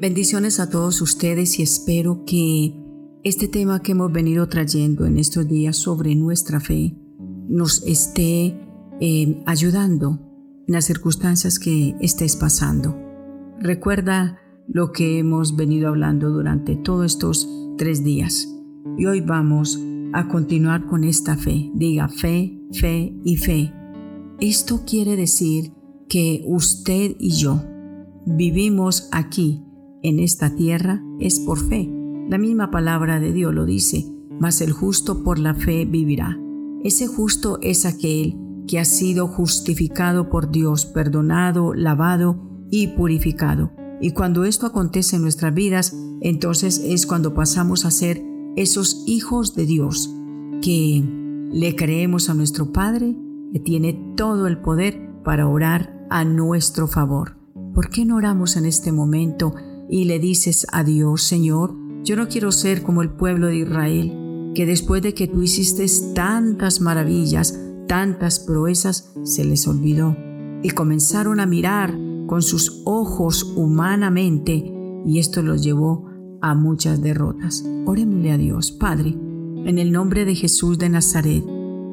Bendiciones a todos ustedes y espero que este tema que hemos venido trayendo en estos días sobre nuestra fe nos esté eh, ayudando en las circunstancias que estés pasando. Recuerda lo que hemos venido hablando durante todos estos tres días y hoy vamos a continuar con esta fe. Diga fe, fe y fe. Esto quiere decir que usted y yo vivimos aquí en esta tierra es por fe. La misma palabra de Dios lo dice, mas el justo por la fe vivirá. Ese justo es aquel que ha sido justificado por Dios, perdonado, lavado y purificado. Y cuando esto acontece en nuestras vidas, entonces es cuando pasamos a ser esos hijos de Dios, que le creemos a nuestro Padre, que tiene todo el poder para orar a nuestro favor. ¿Por qué no oramos en este momento y le dices a Dios, Señor, yo no quiero ser como el pueblo de Israel, que después de que tú hiciste tantas maravillas, tantas proezas, se les olvidó y comenzaron a mirar con sus ojos humanamente y esto los llevó a muchas derrotas. Orémosle a Dios, Padre, en el nombre de Jesús de Nazaret,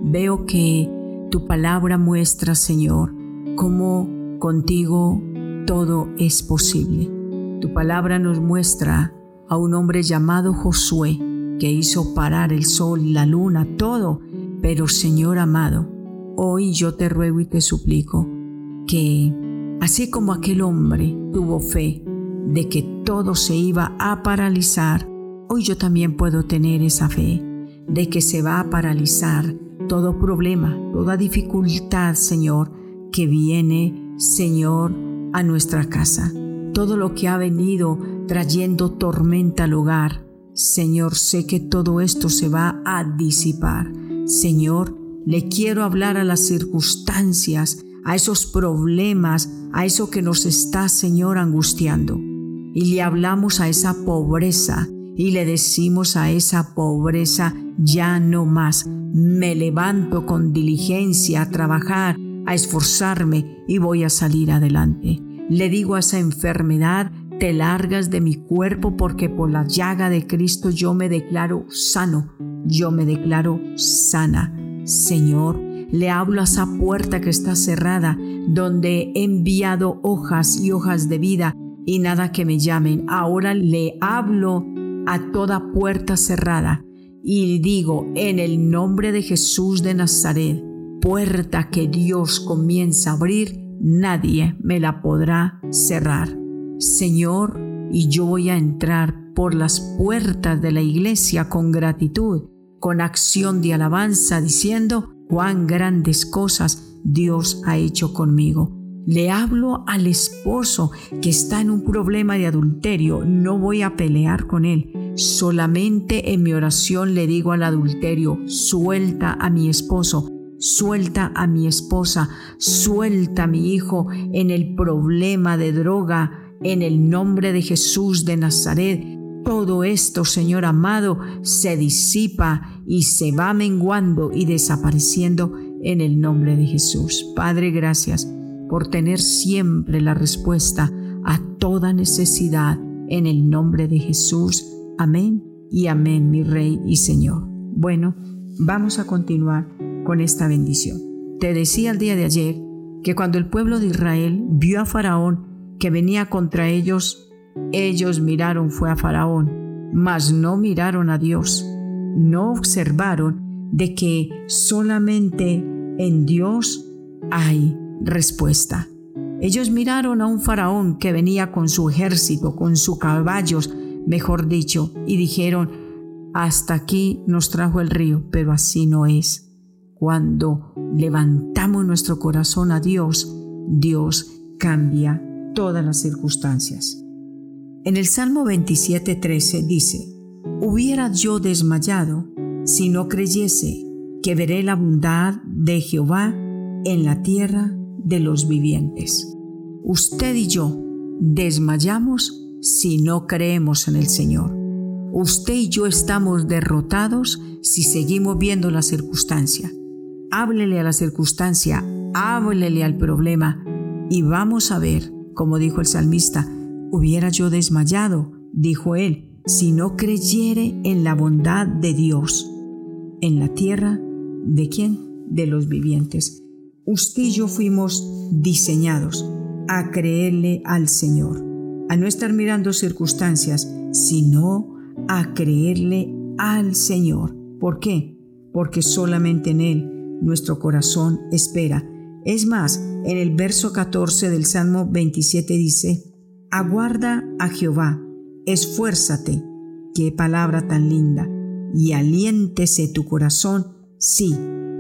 veo que tu palabra muestra, Señor, cómo contigo todo es posible. Tu palabra nos muestra a un hombre llamado Josué que hizo parar el sol, la luna, todo. Pero Señor amado, hoy yo te ruego y te suplico que, así como aquel hombre tuvo fe de que todo se iba a paralizar, hoy yo también puedo tener esa fe de que se va a paralizar todo problema, toda dificultad, Señor, que viene, Señor, a nuestra casa todo lo que ha venido trayendo tormenta al hogar. Señor, sé que todo esto se va a disipar. Señor, le quiero hablar a las circunstancias, a esos problemas, a eso que nos está, Señor, angustiando. Y le hablamos a esa pobreza y le decimos a esa pobreza, ya no más. Me levanto con diligencia a trabajar, a esforzarme y voy a salir adelante. Le digo a esa enfermedad, te largas de mi cuerpo porque por la llaga de Cristo yo me declaro sano, yo me declaro sana. Señor, le hablo a esa puerta que está cerrada, donde he enviado hojas y hojas de vida y nada que me llamen. Ahora le hablo a toda puerta cerrada y digo, en el nombre de Jesús de Nazaret, puerta que Dios comienza a abrir, nadie me la podrá cerrar. Señor, y yo voy a entrar por las puertas de la iglesia con gratitud, con acción de alabanza, diciendo cuán grandes cosas Dios ha hecho conmigo. Le hablo al esposo que está en un problema de adulterio, no voy a pelear con él. Solamente en mi oración le digo al adulterio, suelta a mi esposo, Suelta a mi esposa, suelta a mi hijo en el problema de droga, en el nombre de Jesús de Nazaret. Todo esto, Señor amado, se disipa y se va menguando y desapareciendo en el nombre de Jesús. Padre, gracias por tener siempre la respuesta a toda necesidad en el nombre de Jesús. Amén y amén, mi Rey y Señor. Bueno, vamos a continuar con esta bendición. Te decía el día de ayer que cuando el pueblo de Israel vio a Faraón que venía contra ellos, ellos miraron fue a Faraón, mas no miraron a Dios. No observaron de que solamente en Dios hay respuesta. Ellos miraron a un faraón que venía con su ejército, con sus caballos, mejor dicho, y dijeron, hasta aquí nos trajo el río, pero así no es. Cuando levantamos nuestro corazón a Dios, Dios cambia todas las circunstancias. En el Salmo 27:13 dice, Hubiera yo desmayado si no creyese que veré la bondad de Jehová en la tierra de los vivientes. Usted y yo desmayamos si no creemos en el Señor. Usted y yo estamos derrotados si seguimos viendo la circunstancia háblele a la circunstancia, háblele al problema y vamos a ver, como dijo el salmista, hubiera yo desmayado, dijo él, si no creyere en la bondad de Dios. En la tierra, ¿de quién? De los vivientes. Usted y yo fuimos diseñados a creerle al Señor, a no estar mirando circunstancias, sino a creerle al Señor. ¿Por qué? Porque solamente en Él nuestro corazón espera. Es más, en el verso 14 del Salmo 27 dice, Aguarda a Jehová, esfuérzate, qué palabra tan linda, y aliéntese tu corazón, sí,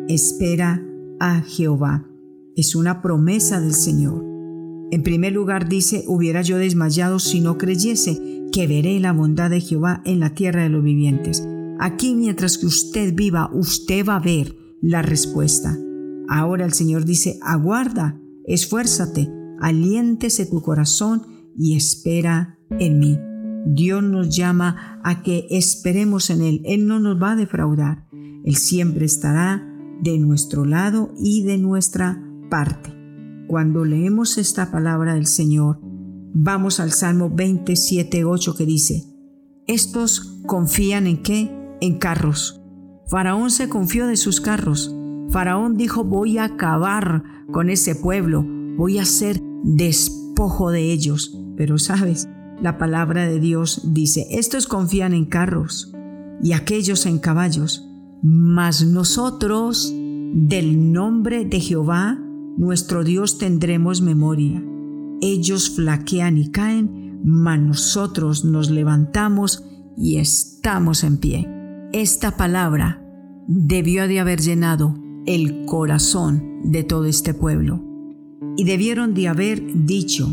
espera a Jehová. Es una promesa del Señor. En primer lugar dice, hubiera yo desmayado si no creyese que veré la bondad de Jehová en la tierra de los vivientes. Aquí mientras que usted viva, usted va a ver la respuesta. Ahora el Señor dice, aguarda, esfuérzate, aliéntese tu corazón y espera en mí. Dios nos llama a que esperemos en Él. Él no nos va a defraudar. Él siempre estará de nuestro lado y de nuestra parte. Cuando leemos esta palabra del Señor, vamos al Salmo 27, 8 que dice, estos confían en qué? En carros. Faraón se confió de sus carros. Faraón dijo, voy a acabar con ese pueblo, voy a hacer despojo de ellos. Pero sabes, la palabra de Dios dice, estos confían en carros y aquellos en caballos, mas nosotros del nombre de Jehová nuestro Dios tendremos memoria. Ellos flaquean y caen, mas nosotros nos levantamos y estamos en pie. Esta palabra debió de haber llenado el corazón de todo este pueblo. Y debieron de haber dicho,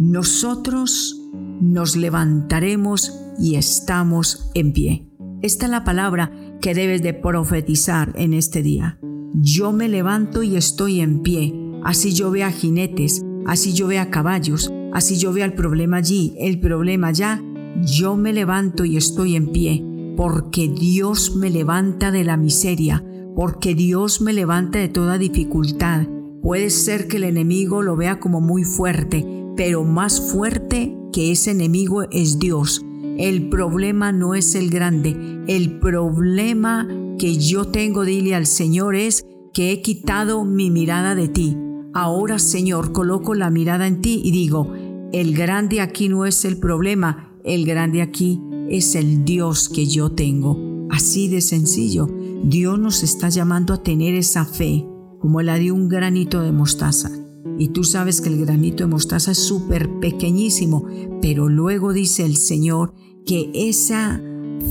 nosotros nos levantaremos y estamos en pie. Esta es la palabra que debes de profetizar en este día. Yo me levanto y estoy en pie. Así yo vea jinetes, así yo vea caballos, así yo vea el problema allí, el problema allá. Yo me levanto y estoy en pie, porque Dios me levanta de la miseria, porque Dios me levanta de toda dificultad. Puede ser que el enemigo lo vea como muy fuerte, pero más fuerte que ese enemigo es Dios. El problema no es el grande, el problema que yo tengo, dile al Señor, es que he quitado mi mirada de ti. Ahora, Señor, coloco la mirada en ti y digo, el grande aquí no es el problema, el grande aquí es el Dios que yo tengo. Así de sencillo, Dios nos está llamando a tener esa fe, como la de un granito de mostaza. Y tú sabes que el granito de mostaza es súper pequeñísimo, pero luego dice el Señor que esa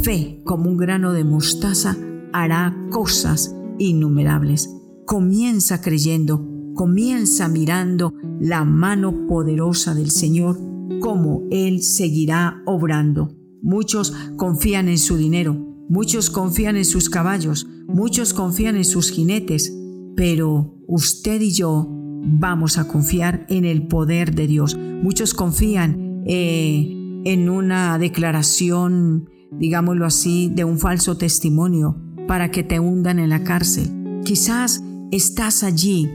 fe como un grano de mostaza hará cosas innumerables. Comienza creyendo, comienza mirando la mano poderosa del Señor, como Él seguirá obrando. Muchos confían en su dinero, muchos confían en sus caballos, muchos confían en sus jinetes, pero usted y yo vamos a confiar en el poder de Dios. Muchos confían eh, en una declaración, digámoslo así, de un falso testimonio para que te hundan en la cárcel. Quizás estás allí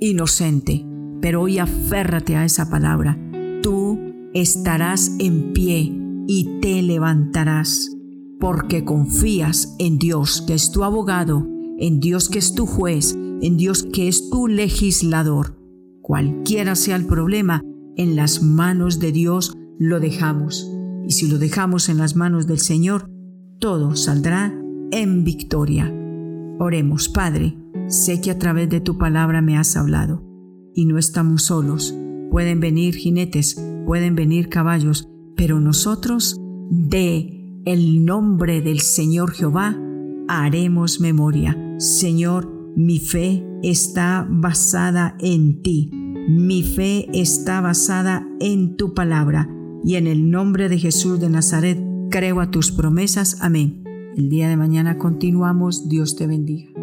inocente, pero hoy aférrate a esa palabra. Tú estarás en pie y te levantarás, porque confías en Dios que es tu abogado, en Dios que es tu juez, en Dios que es tu legislador. Cualquiera sea el problema, en las manos de Dios lo dejamos. Y si lo dejamos en las manos del Señor, todo saldrá en victoria. Oremos, Padre, sé que a través de tu palabra me has hablado y no estamos solos. Pueden venir jinetes, pueden venir caballos, pero nosotros, de el nombre del Señor Jehová, haremos memoria. Señor, mi fe está basada en ti. Mi fe está basada en tu palabra. Y en el nombre de Jesús de Nazaret, creo a tus promesas. Amén. El día de mañana continuamos. Dios te bendiga.